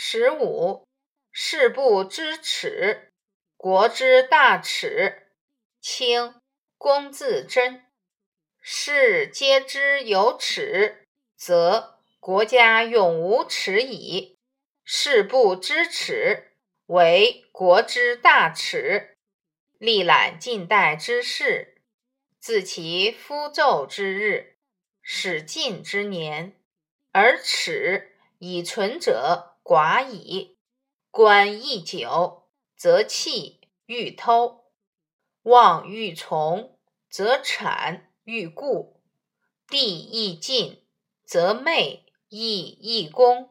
十五，事不知耻，国之大耻。清，龚自珍。士皆知有耻，则国家永无耻矣。事不知耻，为国之大耻。历览近代之事，自其夫纣之日，始晋之年，而耻以存者寡矣。官易久，则弃欲偷；望欲从，则产欲固；地易尽，则昧易易功。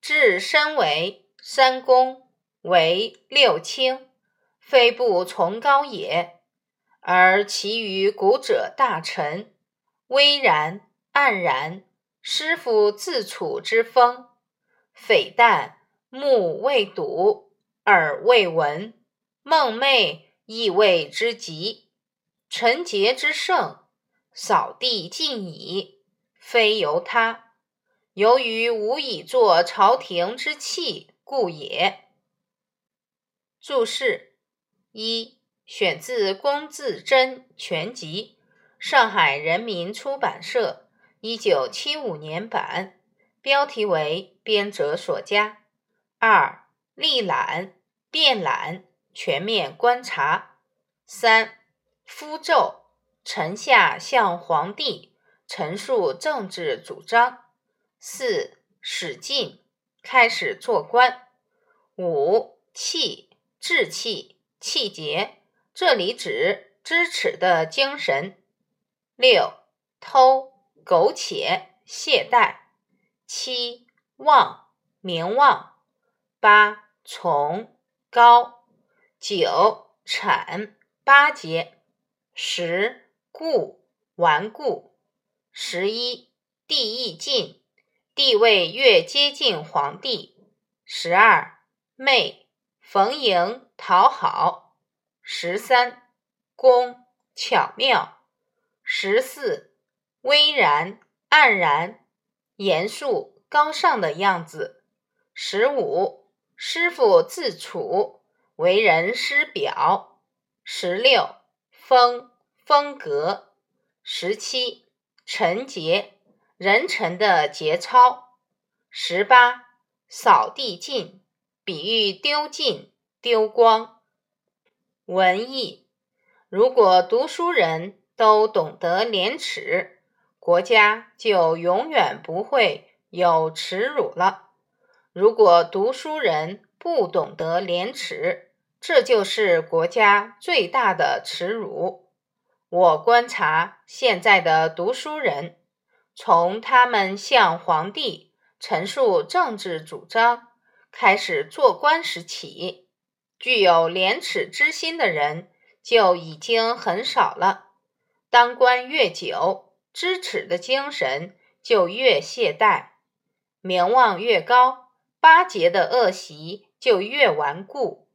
至身为三公，为六卿。非不崇高也，而其余古者大臣，巍然黯然，师傅自处之风，匪旦目未睹，耳未闻，梦寐意未之极，臣节之盛，扫地尽矣。非由他，由于无以作朝廷之器故也。注释。一选自《龚自珍全集》，上海人民出版社，一九七五年版，标题为编者所加。二历览遍览全面观察。三夫胄臣下向皇帝陈述政治主张。四史进开始做官。五气志气。气节，这里指知耻的精神。六偷苟且懈怠。七望名望。八从高。九产八节。十固顽固。十一地易近，地位越接近皇帝。十二昧逢迎。讨好，十三恭巧妙，十四巍然黯然，严肃高尚的样子，十五师傅自处，为人师表，十六风风格，十七陈节人臣的节操，十八扫地尽，比喻丢尽。丢光。文艺，如果读书人都懂得廉耻，国家就永远不会有耻辱了。如果读书人不懂得廉耻，这就是国家最大的耻辱。我观察现在的读书人，从他们向皇帝陈述政治主张开始做官时起。具有廉耻之心的人就已经很少了。当官越久，知耻的精神就越懈怠；名望越高，巴结的恶习就越顽固；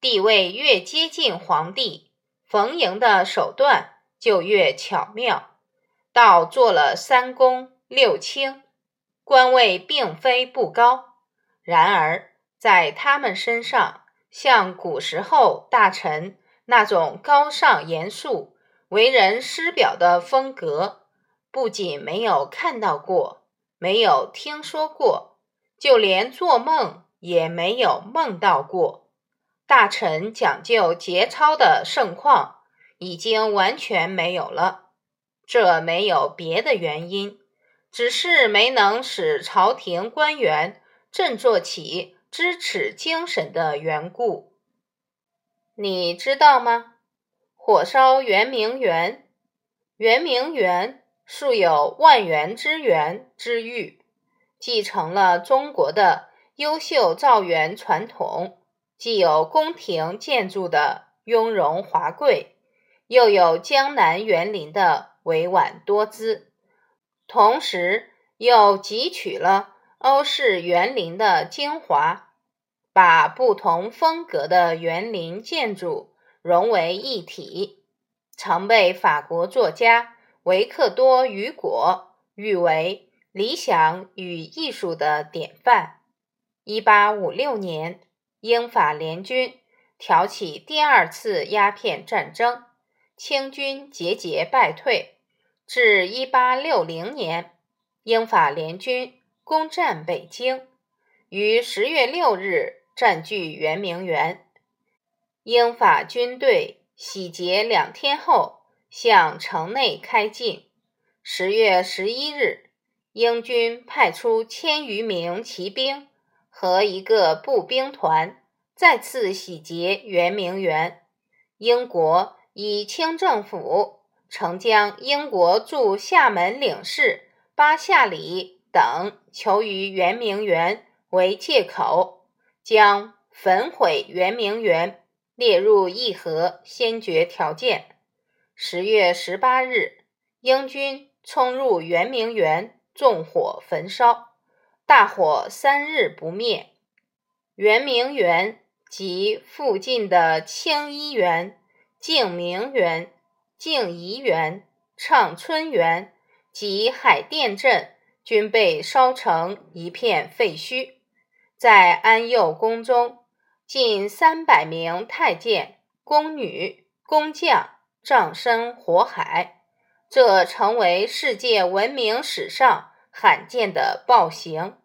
地位越接近皇帝，逢迎的手段就越巧妙。到做了三公六卿，官位并非不高，然而在他们身上。像古时候大臣那种高尚严肃、为人师表的风格，不仅没有看到过，没有听说过，就连做梦也没有梦到过。大臣讲究节操的盛况已经完全没有了。这没有别的原因，只是没能使朝廷官员振作起。支持精神的缘故，你知道吗？火烧圆明园，圆明园素有万园之园之誉，继承了中国的优秀造园传统，既有宫廷建筑的雍容华贵，又有江南园林的委婉多姿，同时又汲取了。欧式园林的精华，把不同风格的园林建筑融为一体，曾被法国作家维克多·雨果誉为理想与艺术的典范。一八五六年，英法联军挑起第二次鸦片战争，清军节节败退。至一八六零年，英法联军攻占北京，于十月六日占据圆明园。英法军队洗劫两天后，向城内开进。十月十一日，英军派出千余名骑兵和一个步兵团，再次洗劫圆明园。英国以清政府。曾将英国驻厦门领事巴夏里等囚于圆明园为借口，将焚毁圆明园列入议和先决条件。十月十八日，英军冲入圆明园，纵火焚烧，大火三日不灭。圆明园及附近的清漪园、静明园。静怡园、畅春园及海淀镇均被烧成一片废墟。在安佑宫中，近三百名太监、宫女、工匠葬身火海，这成为世界文明史上罕见的暴行。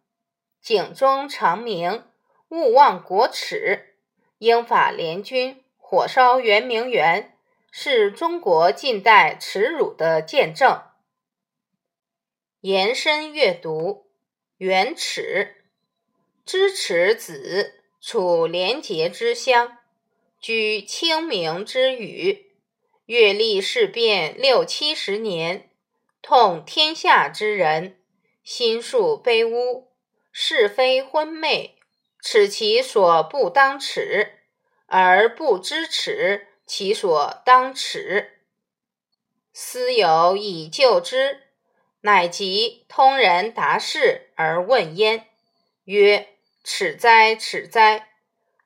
警钟长鸣，勿忘国耻。英法联军火烧圆明园。是中国近代耻辱的见证。延伸阅读：元耻，知耻子，处廉洁之乡，居清明之宇。阅历事变六七十年，痛天下之人，心术卑污，是非昏昧，耻其所不当耻，而不知耻。其所当耻，斯有以救之，乃即通人达事而问焉，曰：“耻哉，耻哉！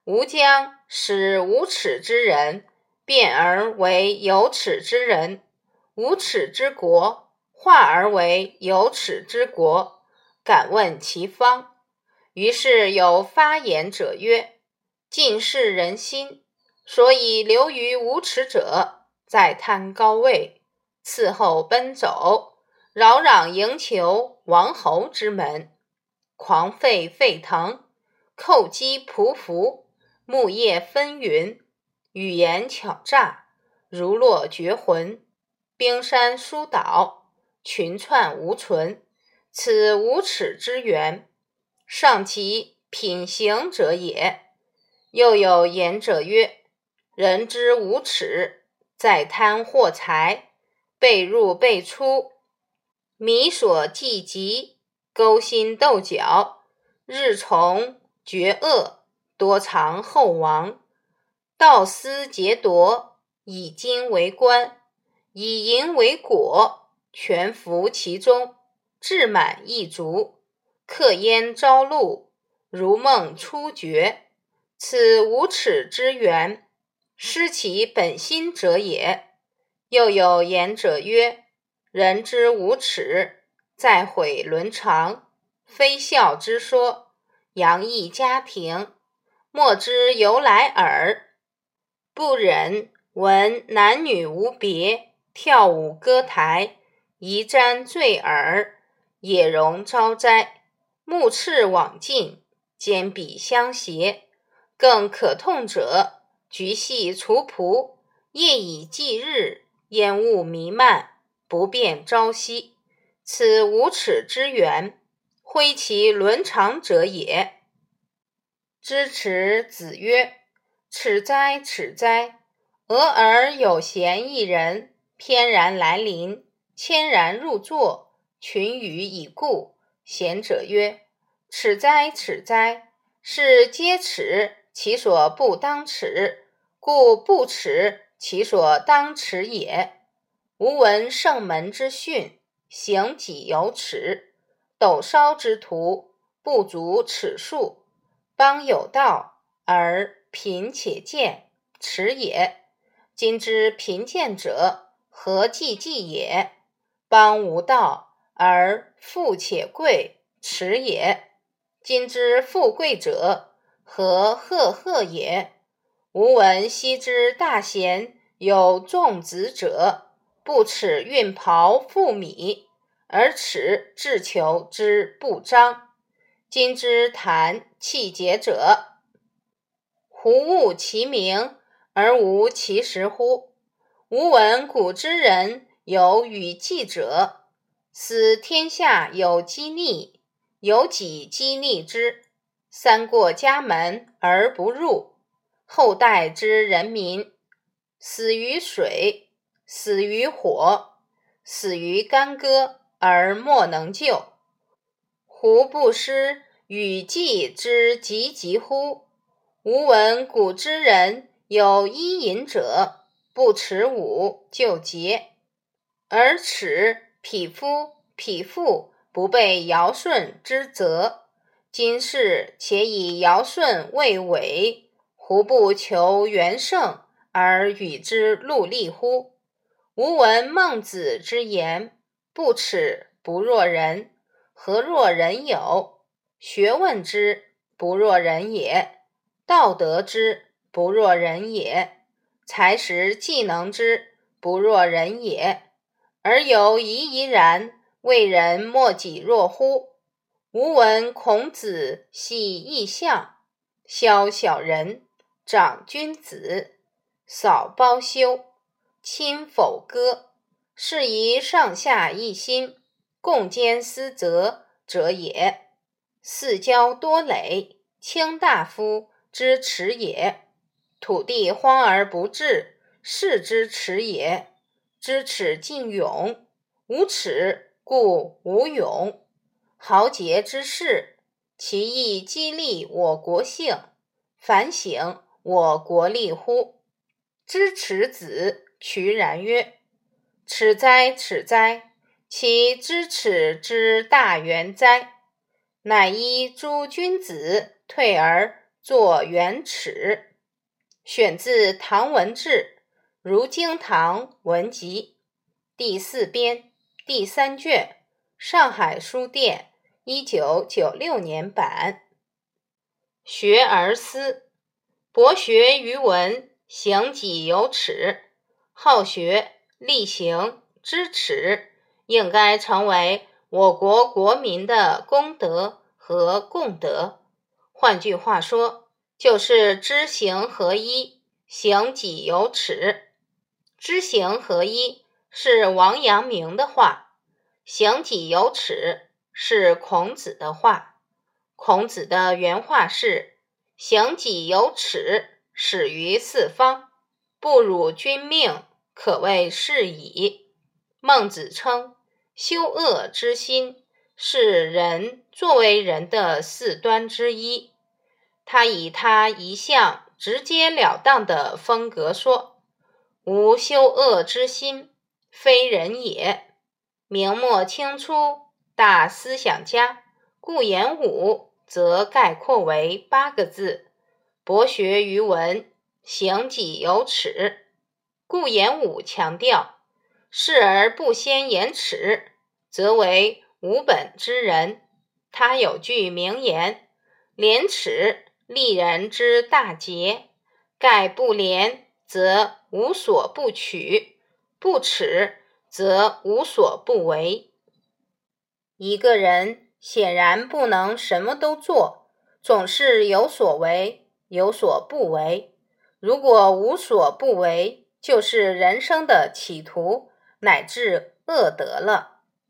吾将使无耻之人变而为有耻之人，无耻之国化而为有耻之国。敢问其方？”于是有发言者曰：“尽是人心。”所以流于无耻者，在贪高位，伺候奔走，扰攘营求王侯之门，狂吠沸腾，叩击匍匐，木叶纷纭，语言巧诈，如落绝魂，冰山疏倒，群窜无存。此无耻之源，尚其品行者也。又有言者曰。人之无耻，在贪获财，被入被出，迷所既及，勾心斗角，日从绝恶，多藏厚亡，盗私劫夺，以金为官，以银为果，全服其中，志满意足，客焉朝露，如梦初觉，此无耻之源。失其本心者也。又有言者曰：“人之无耻，在毁伦常，非孝之说，扬溢家庭，莫之由来耳。不忍闻男女无别，跳舞歌台，移瞻坠耳，也容招灾。目赤往尽，肩比相携，更可痛者。”菊系除仆，夜以继日，烟雾弥漫，不辨朝夕。此无耻之源，挥其伦常者也。知耻子曰：“耻哉，耻哉！俄而有贤一人，翩然来临，谦然入座，群语以故。贤者曰：‘耻哉，耻哉！是皆耻。’”其所不当耻，故不耻其所当耻也。吾闻圣门之训，行己有耻；斗烧之徒，不足耻数。邦有道而贫且贱，耻也。今之贫贱者，何济济也？邦无道而富且贵，耻也。今之富贵者，何赫赫也？吾闻昔之大贤有众子者，不耻运袍覆米，而耻志求之不彰。今之谈气节者，胡物其名而无其实乎？吾闻古之人有与计者，思天下有机逆，有己积逆之，三过家门而不入。后代之人民，死于水，死于火，死于干戈，而莫能救。胡不失禹稷之极极乎？吾闻古之人有伊尹者，不耻武就节，而耻匹夫匹妇不被尧舜之责。今世且以尧舜为伪。胡不求元圣而与之戮力乎？吾闻孟子之言：“不耻不若人，何若人有？学问之不若人也，道德之不若人也，才识技能之不若人也。而有怡怡然，为人莫己若乎？吾闻孔子系义象，萧小人。”长君子，扫包羞，亲否歌，是以上下一心，共兼思责者也。四郊多累，卿大夫之耻也；土地荒而不治，士之耻也。知耻尽勇，无耻故无勇。豪杰之士，其义激励我国性。反省。我国立乎？知耻子渠然曰：“耻哉，耻哉！其知耻之大原哉！”乃依诸君子退而作元耻。选自《唐文志·如经堂文集》第四编第三卷，上海书店一九九六年版。学而思。博学于文，行己有耻；好学、力行、知耻，应该成为我国国民的功德和共德。换句话说，就是知行合一，行己有耻。知行合一是王阳明的话，行己有耻是孔子的话。孔子的原话是。行己有耻，始于四方，不辱君命，可谓是矣。孟子称修恶之心是人作为人的四端之一。他以他一向直截了当的风格说：“无修恶之心，非人也。”明末清初大思想家顾炎武。则概括为八个字：博学于文，行己有耻。顾炎武强调，视而不先言耻，则为无本之人。他有句名言：“廉耻，利人之大节；盖不廉，则无所不取；不耻，则无所不为。”一个人。显然不能什么都做，总是有所为，有所不为。如果无所不为，就是人生的企图乃至恶德了。